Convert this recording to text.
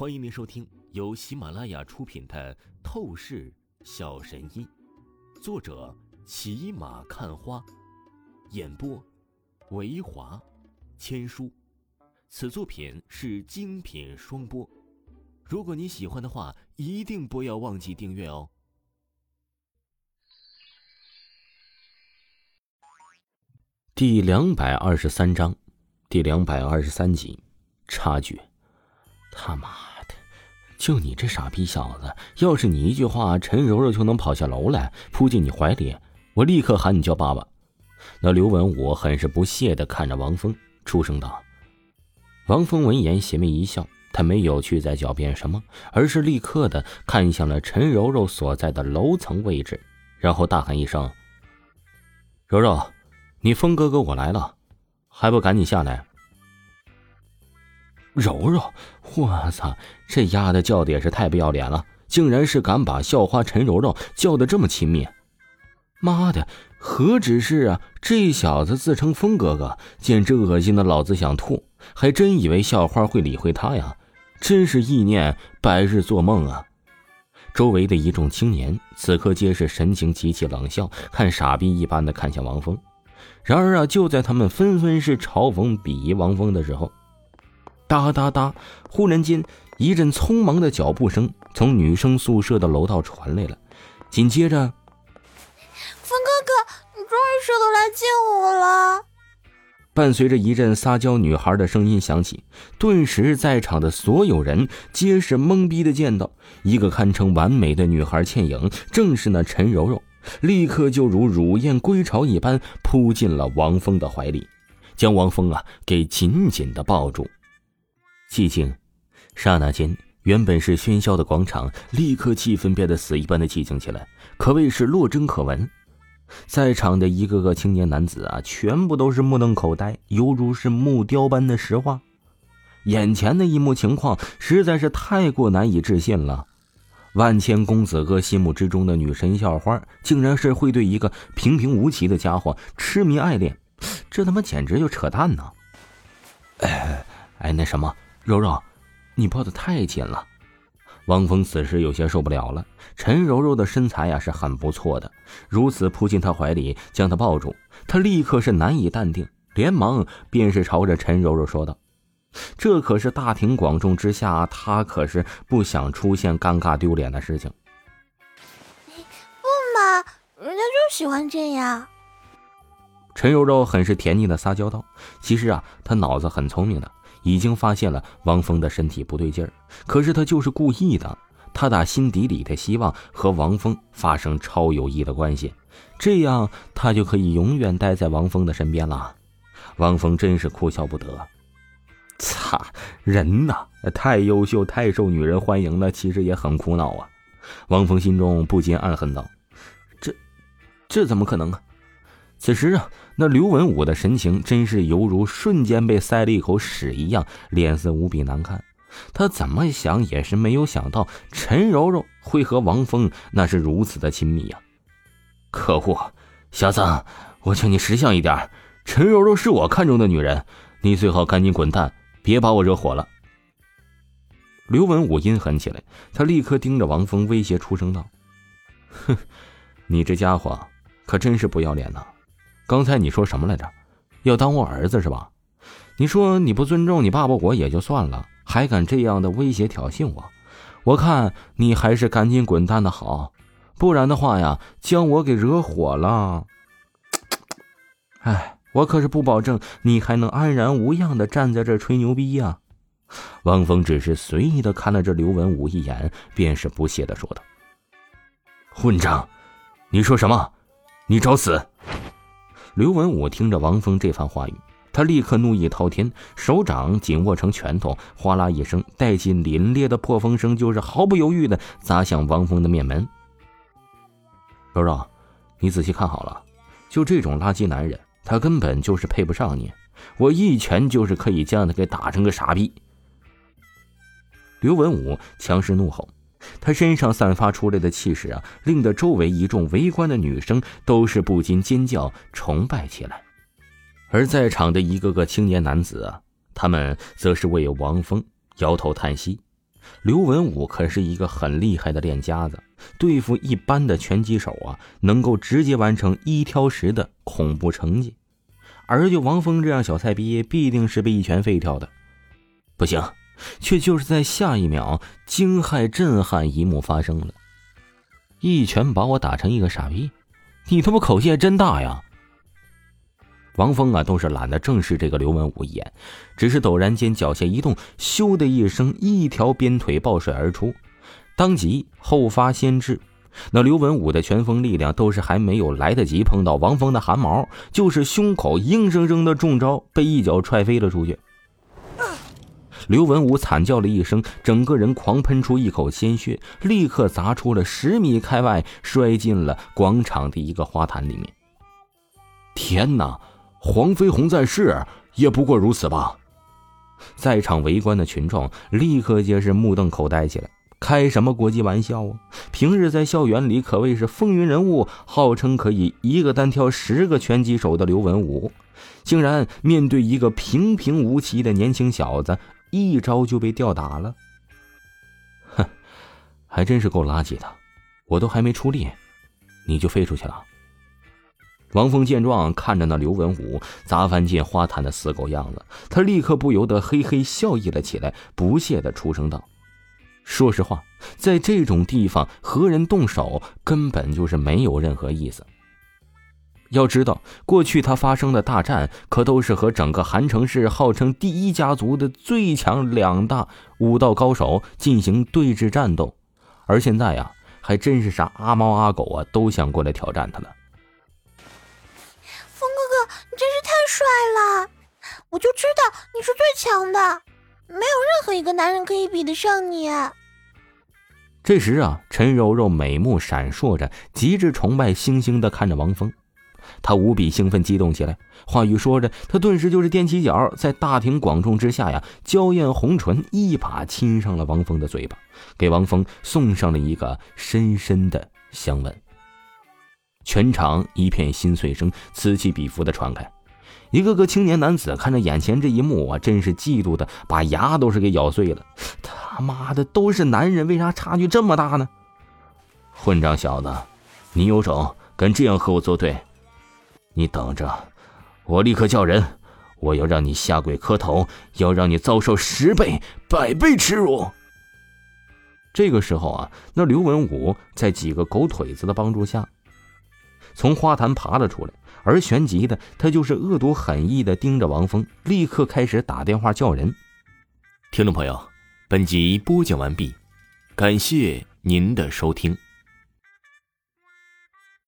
欢迎您收听由喜马拉雅出品的《透视小神医》，作者骑马看花，演播维华千书。此作品是精品双播。如果你喜欢的话，一定不要忘记订阅哦。第两百二十三章，第两百二十三集，差距。他妈的，就你这傻逼小子！要是你一句话，陈柔柔就能跑下楼来，扑进你怀里，我立刻喊你叫爸爸。那刘文武很是不屑的看着王峰，出声道：“王峰闻言邪魅一笑，他没有去再狡辩什么，而是立刻的看向了陈柔柔所在的楼层位置，然后大喊一声：‘柔柔，你峰哥哥我来了，还不赶紧下来！’”柔柔，我操！这丫的叫的也是太不要脸了，竟然是敢把校花陈柔柔叫的这么亲密。妈的，何止是啊！这小子自称风哥哥，简直恶心的老子想吐，还真以为校花会理会他呀？真是意念白日做梦啊！周围的一众青年此刻皆是神情极其冷笑，看傻逼一般的看向王峰。然而啊，就在他们纷纷是嘲讽鄙夷王峰的时候。哒哒哒！忽然间，一阵匆忙的脚步声从女生宿舍的楼道传来了。紧接着，风哥哥，你终于舍得来见我了。伴随着一阵撒娇女孩的声音响起，顿时在场的所有人皆是懵逼的见到一个堪称完美的女孩倩影，正是那陈柔柔，立刻就如乳燕归巢一般扑进了王峰的怀里，将王峰啊给紧紧的抱住。寂静，刹那间，原本是喧嚣的广场，立刻气氛变得死一般的寂静起来，可谓是落针可闻。在场的一个个青年男子啊，全部都是目瞪口呆，犹如是木雕般的石化。眼前的一幕情况实在是太过难以置信了。万千公子哥心目之中的女神校花，竟然是会对一个平平无奇的家伙痴迷爱恋，这他妈简直就扯淡呢！哎，哎，那什么。柔柔，你抱的太紧了。汪峰此时有些受不了了。陈柔柔的身材呀是很不错的，如此扑进他怀里，将他抱住，他立刻是难以淡定，连忙便是朝着陈柔柔说道：“这可是大庭广众之下，他可是不想出现尴尬丢脸的事情。”不嘛，人家就喜欢这样。陈柔柔很是甜腻的撒娇道：“其实啊，她脑子很聪明的。”已经发现了王峰的身体不对劲儿，可是他就是故意的。他打心底里的希望和王峰发生超友谊的关系，这样他就可以永远待在王峰的身边了。王峰真是哭笑不得。擦，人呐，太优秀、太受女人欢迎了，其实也很苦恼啊。王峰心中不禁暗恨道：“这，这怎么可能啊？”此时啊，那刘文武的神情真是犹如瞬间被塞了一口屎一样，脸色无比难看。他怎么想也是没有想到陈柔柔会和王峰那是如此的亲密呀！可恶，小子，我劝你识相一点，陈柔柔是我看中的女人，你最好赶紧滚蛋，别把我惹火了。刘文武阴狠起来，他立刻盯着王峰威胁出声道：“哼，你这家伙可真是不要脸呐！”刚才你说什么来着？要当我儿子是吧？你说你不尊重你爸爸我也就算了，还敢这样的威胁挑衅我？我看你还是赶紧滚蛋的好，不然的话呀，将我给惹火了。哎，我可是不保证你还能安然无恙的站在这吹牛逼呀！汪峰只是随意的看了这刘文武一眼，便是不屑的说道：“混账！你说什么？你找死！”刘文武听着王峰这番话语，他立刻怒意滔天，手掌紧握成拳头，哗啦一声，带进凛冽的破风声，就是毫不犹豫的砸向王峰的面门。柔柔，你仔细看好了，就这种垃圾男人，他根本就是配不上你，我一拳就是可以将他给打成个傻逼。刘文武强势怒吼。他身上散发出来的气势啊，令得周围一众围观的女生都是不禁尖叫崇拜起来，而在场的一个个青年男子啊，他们则是为王峰摇头叹息。刘文武可是一个很厉害的练家子，对付一般的拳击手啊，能够直接完成一挑十的恐怖成绩。而就王峰这样小菜逼，必定是被一拳废掉的。不行，却就是在下一秒，惊骇震撼一幕发生了：一拳把我打成一个傻逼！你他妈口气还真大呀！王峰啊，都是懒得正视这个刘文武一眼，只是陡然间脚下一动，咻的一声，一条鞭腿爆甩而出，当即后发先至。那刘文武的拳风力量都是还没有来得及碰到王峰的汗毛，就是胸口硬生生的中招，被一脚踹飞了出去。刘文武惨叫了一声，整个人狂喷出一口鲜血，立刻砸出了十米开外，摔进了广场的一个花坛里面。天哪！黄飞鸿在世也不过如此吧？在场围观的群众立刻皆是目瞪口呆起来。开什么国际玩笑啊！平日在校园里可谓是风云人物，号称可以一个单挑十个拳击手的刘文武，竟然面对一个平平无奇的年轻小子，一招就被吊打了。哼，还真是够垃圾的！我都还没出力，你就飞出去了。王峰见状，看着那刘文武砸翻进花坛的死狗样子，他立刻不由得嘿嘿笑意了起来，不屑的出声道：“说实话，在这种地方和人动手，根本就是没有任何意思。要知道，过去他发生的大战，可都是和整个韩城市号称第一家族的最强两大武道高手进行对峙战斗，而现在呀，还真是啥阿猫阿狗啊，都想过来挑战他了。”风哥哥，你真是太帅了！我就知道你是最强的，没有任何一个男人可以比得上你。这时啊，陈柔柔美目闪烁着，极致崇拜星星的看着王峰，他无比兴奋激动起来。话语说着，他顿时就是踮起脚，在大庭广众之下呀，娇艳红唇一把亲上了王峰的嘴巴，给王峰送上了一个深深的香吻。全场一片心碎声此起彼伏的传开，一个个青年男子看着眼前这一幕啊，真是嫉妒的把牙都是给咬碎了。他妈的，都是男人，为啥差距这么大呢？混账小子，你有种敢这样和我作对？你等着，我立刻叫人，我要让你下跪磕头，要让你遭受十倍、百倍耻辱。这个时候啊，那刘文武在几个狗腿子的帮助下。从花坛爬了出来，而旋即的他就是恶毒狠意的盯着王峰，立刻开始打电话叫人。听众朋友，本集播讲完毕，感谢您的收听。